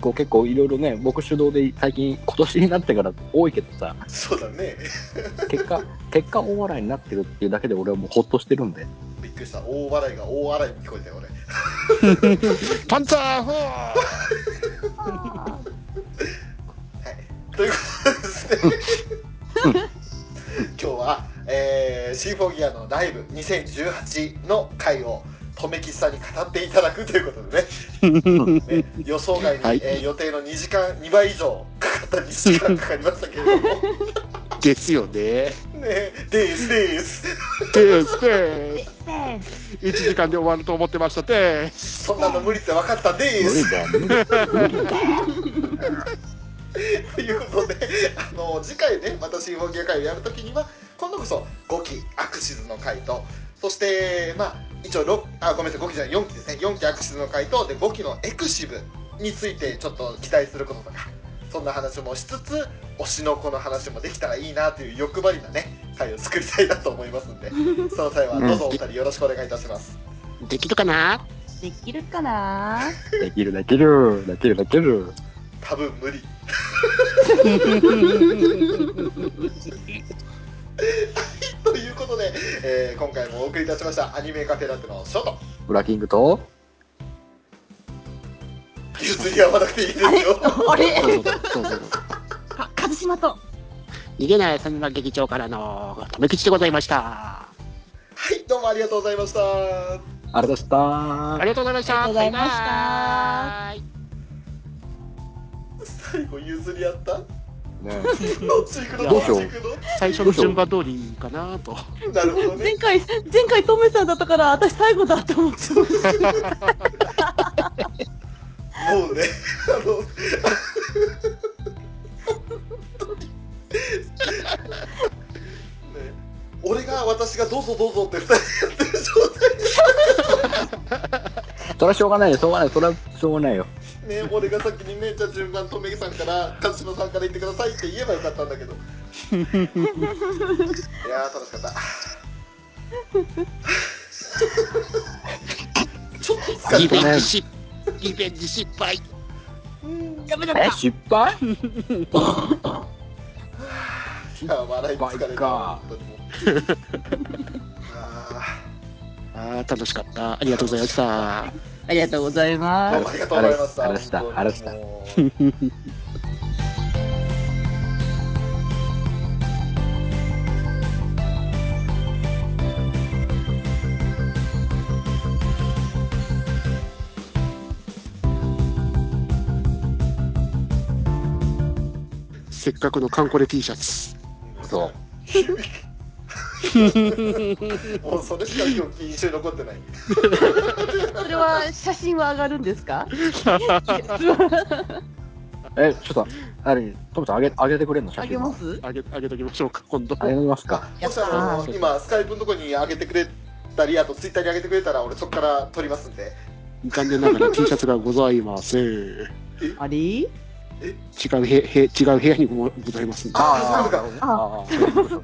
こう結構いろいろね、僕主導で最近今年になってから多いけどさ、そうだね。結果、結果大笑いになってるっていうだけで俺はもうほっとしてるんで。びっくりした。大笑いが大笑いに聞こえたよ俺。パンツァーフォー今日は、えー、シーフォーギアのライブ2018の回をとめきさんに語っていただくということでね。ね予想外に、はい。えー予定の2時間2倍以上かかった2時間かかりましたけれども。ですよね。ねですです。です。ね。です。1時間で終わると思ってましたです。そんなの無理って分かったで無理す。無理だよ無理だいうことであの次回ねまたシーフォーギア会をやるときには今度こそ5期アクシズの回とそしてまあ一応6あごめんなさい5期じゃない4期ですね。4期アクシズの回とで5期のエクシブについてちょっと期待することとかそんな話もしつつ推しの子の話もできたらいいなという欲張りなね回を作りたいなと思いますんで その際はどうぞお二人よろしくお願いいたします、できるかな？できるかな？できるできるできるできる。多分無理ということで、えー今回もお送りいたしましたアニメカフェラテのショート。ブラキングと譲り合わなくていいですよ。あれ？あれどうぞどう。ぞどうぞ。か和島と。逃げない三村劇場からの留吉でございました。はいどうもありがとうございましたあれでした。ありがとうございました。ありがとうございました。バイバイ最後譲り合った？ね。どっち行くの？最初の順番通りかなと。のなるほどね。前回前回トメさんだったから私最後だと思ってました。もうねあのね。俺が私がどうぞどうぞって二人やってる状態。それはしょうがないよ。しょうがない。それはしょうがないよね俺が先にねじゃあ順番とめぎさんから勝島さんから言ってくださいって言えばよかったんだけど。いやー楽しかった。ちょっと疲リれたベンジ失リベンジ失敗。え失敗？いや笑い疲れた本当にも ああ、楽しかった。ありがとうございました。ありがとうございーます。ありがとうございましたあれしたあれしたせっかくのカンコレ T シャツ。そう もうそれしか今日印象に残ってない。それは写真は上がるんですか？えちょっとあれトムちゃんあげあげてくれんの？写あ真げます？あげ、あげときましょうか、今度。あげますか。もしあの今スカイプのとこに上げてくれたりあとツイッターに上げてくれたら俺そこから撮りますんで。残念ながら T シャツがございません。違あれう部屋、へ違う部屋にもございますんで。あーそうか。あー。びっ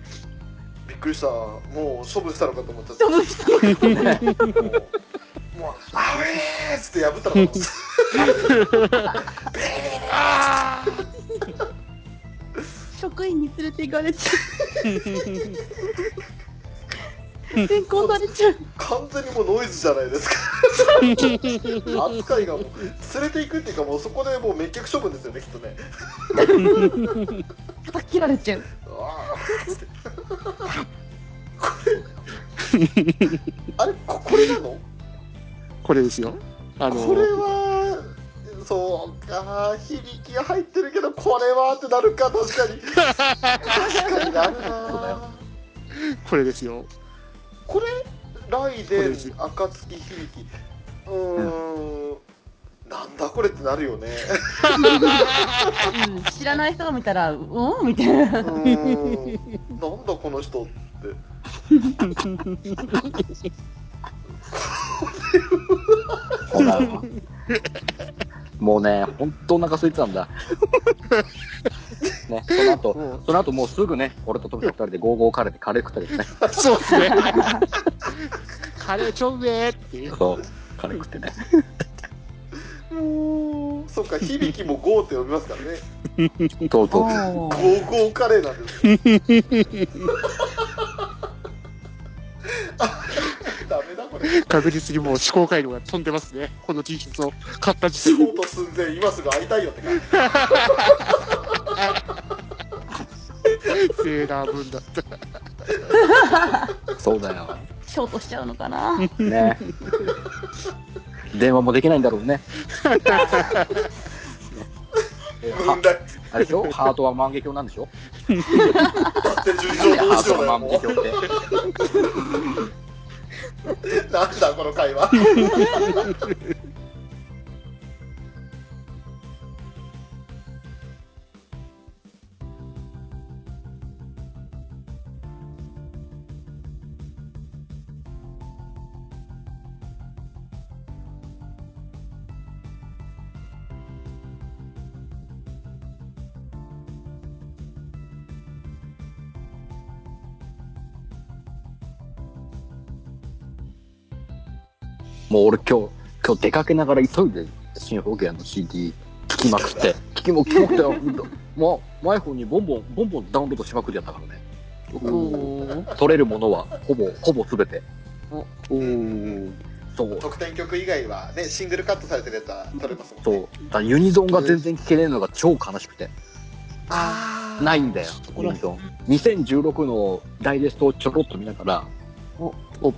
くりした。もう処分したのかと思っちゃった。処分したもうもうあれーっつって破ったのかと思った。あ職員に連れて行かれちゃう。転校されちゃう。完全にもうノイズじゃないですか扱いがもう連れていくっていうかもうそこでもう滅却処分ですよねきっとね叩き切られちゃうあれあれこ これなの？これですよ。あの、これはそうか響きが入ってるけどこれはってなるか確かに。確かになるな。これですよ。これ？ライデン暁響き。うーんなんだこれってなるよね。うん知らない人が見たらうん？みたいな。ん。なんだこの人って。そうだよもうね本当お腹空いてたんだ。ねその後もうその後もうすぐね俺とトムちゃん二人でゴーゴーカレーでカレー食ったりですね。そうですね。カレーちょうめーっていう。そう。カレー食ってねそっか響きもゴーって呼びますからねそうそうゴーゴーカレーなんですあダメだこれ確実にもう思考回路が飛んでますね。この T シャツを買った時シ点で。ョート寸前今すぐ会いたいよってかべえな分だった。そうだよ。ショートしちゃうのかなね。電話もできないんだろうね。問題。あれでしょ？ハートは万華鏡なんでしょ？だって順調どうしようだよもは万華鏡って。う なんだこの会話もう俺今日、今日出かけながら急いでシンフォギアの CD 聞きまくって、聞きも聞きまくってよ、も う、マイフォンにボンボン、ボンボンダウンロードしまくりやったからね。取れるものは、ほぼ、ほぼすべて。そう。特典曲以外はねシングルカットされてるやつは取れますもんねそう。だユニゾンが全然聞けねえのが超悲しくて。あーないんだよ、ユニゾン。2016のダイジェストをちょろっと見ながら、おお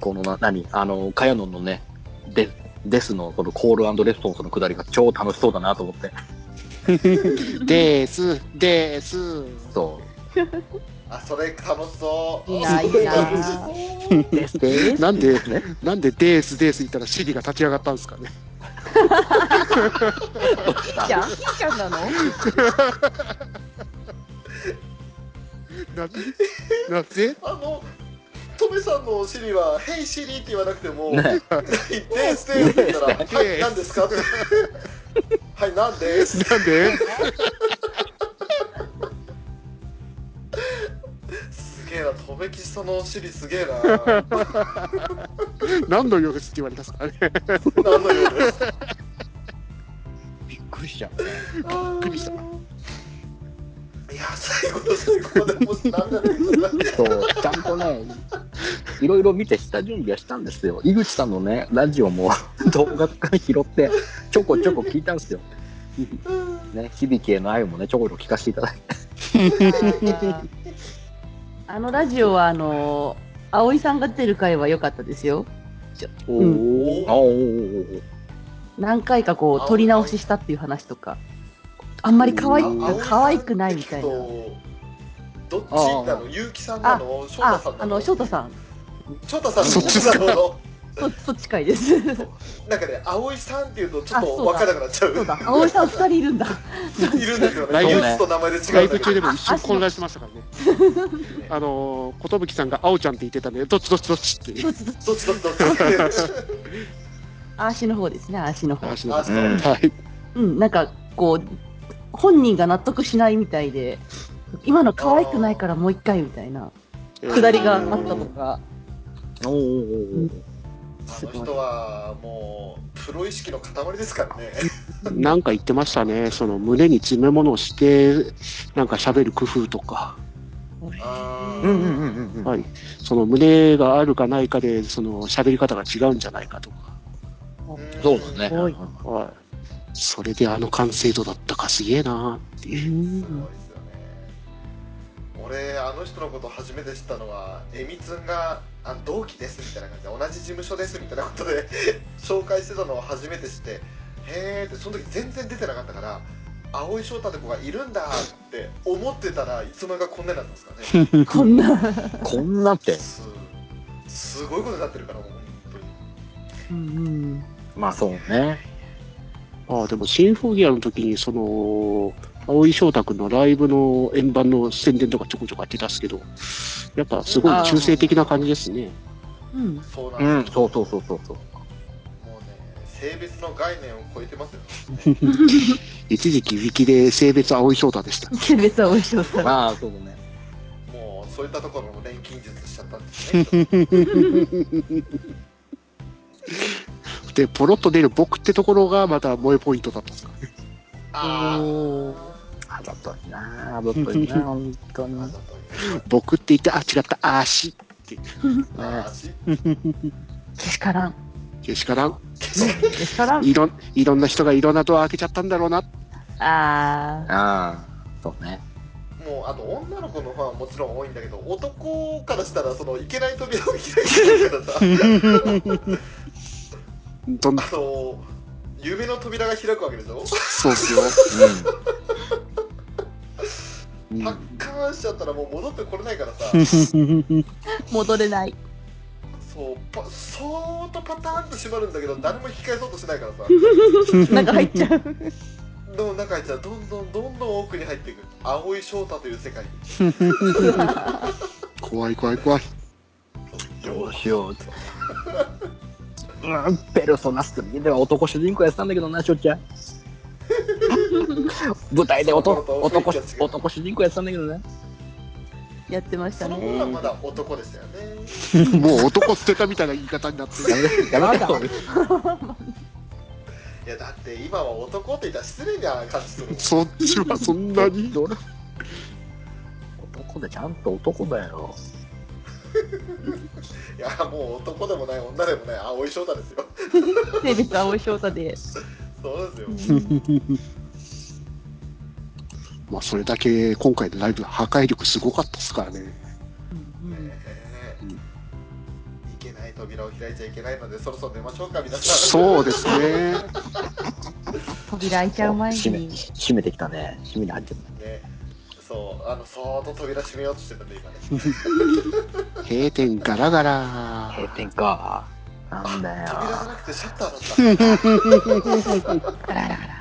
このな、何？あの、カヤノンのね、デデスのこのコールレスポンスのくだりが超楽しそうだなと思って。です、です。そう。あそれ楽しそういいないいなうですですなんでね？なんでですです言ったらシリが立ち上がったんですかね？じゃんひーちゃんなの？なぜなぜ？あのトメさんのシリは「ヘイシリ」って言わなくても「ね。デースデース」って言ったら「デースはい何ですか?」って「はい何で？す」なんで？すげえなトメキさんのシリすげえな。何のようですって言われたんですか？ね。何のようです？びっくりしちゃう。びっくりした。いや最後の最後までもし何なんだけどそう、ちゃんとね、いろいろ見て下準備はしたんですよ。井口さんのね、ラジオも 動画から拾って、ちょこちょこ聞いたんですよ。ね、響への愛もね、ちょこちょこ聞かせていただいて。あのラジオはあの葵さんが出てる回は良かったですよ。おうん。おー何回かこう撮り直ししたっていう話とか。あんまり可愛いあ可愛くないみたいな。とどっちなの？結城さんなの？翔太あさんなの？あの翔太さん。翔太さんそっちっすか？なの。そ そっちかいです。なんかね葵さんっていうとちょっと分からなくなっちゃう。そうだ。葵さん二人いるんだ。いるんですよね。と名前で違ライブ中でも一瞬混乱してましたからね。あのー、寿さんが青ちゃんって言ってたんで、どっちどっちどっち？って。どっちどっち？どっちどっちどっち？ってアーシの方ですね。アーシの方。話のあそう。うんはい。うんなんかこう本人が納得しないみたいで今の可愛くないからもう一回みたいなくだりがあったとかおーおーおーあの人はもうプロ意識の塊ですからね なんか言ってましたね。その胸に詰め物をして、なんか喋る工夫とか。あーうんうんうんうん。はい。その胸があるかないかで、その喋り方が違うんじゃないかとか。うんそうだね。すごいはい。それであの完成度だったかすげえなーっていう。俺あの人のこと初めて知ったのはえみつんがあの同期ですみたいな感じで同じ事務所ですみたいなことで 紹介してたのを初めて知ってへえってその時全然出てなかったから蒼井翔太って子がいるんだって思ってたらいつの間にかこんなになったんですかね こんなこんなって。すすごいことになってるからもう本当にうんうんまあそうね。ああ、でもシンフォギアの時に、その、青井翔太君のライブの円盤の宣伝とかちょこちょこやってたんですけど、やっぱすごい中性的な感じですね。うんそうなんうん、ですよ、そうそうそうそうそう。もうね性別の概念を超えてますよね 一時期ウィキで性別青井翔太でした。性別はおいしそうさまあそうだね。もうそういったところの錬金術しちゃったんですね で、ポロッと出る僕ってところがまた萌えポイントだったんですかね。あーおーあざといなあざといな 本当に。僕って言って、あ、違った、あーしって。けしからんけしからん？けしからんいろん、いろんな人がいろんなドア開けちゃったんだろうな。あああ、そうね。もうあと女の子のファンはもちろん多いんだけど男からしたらそのいけない扉を開いてるからさどんな？あの夢の扉が開くわけでしょ？そうっすよ。うんパッカーンしちゃったらもう戻ってこれないからさ 戻れない。そうパそーっとパターンと閉まるんだけど誰も引き返そうとしないからさ 中入っちゃう。どんどん中入っちゃうどんどんどんどん奥に入っていく青井翔太という世界に怖い怖い怖い。どうしようと。うん、ペルソナ3では男主人公やってたんだけどな、しょっちゃん。舞台で男男男主人公やってたんだけどね。やってましたその頃はねま。だ男でしたよね もう男捨てたみたいな言い方になってる。やめて、やめて。いやだって今は男って言ったら失礼な感じするもんそっちはそんなに。どれ？男でちゃんと男だよ。いやもう男でもない女でもない青井翔太ですよ性別青井翔太で。そうですよ まあそれだけ今回のライブ破壊力すごかったですからね。ねいけない扉を開いちゃいけないのでそろそろ寝ましょうか皆さんそうですね。扉開いちゃう前に。閉めてきたね。閉めに入ってるね。ねそうあのそーっと扉閉めようとしてたんで今ね 閉店ガラガラ。閉店か。なんだよ。扉じゃなくてシャッターだったガラガラガラ。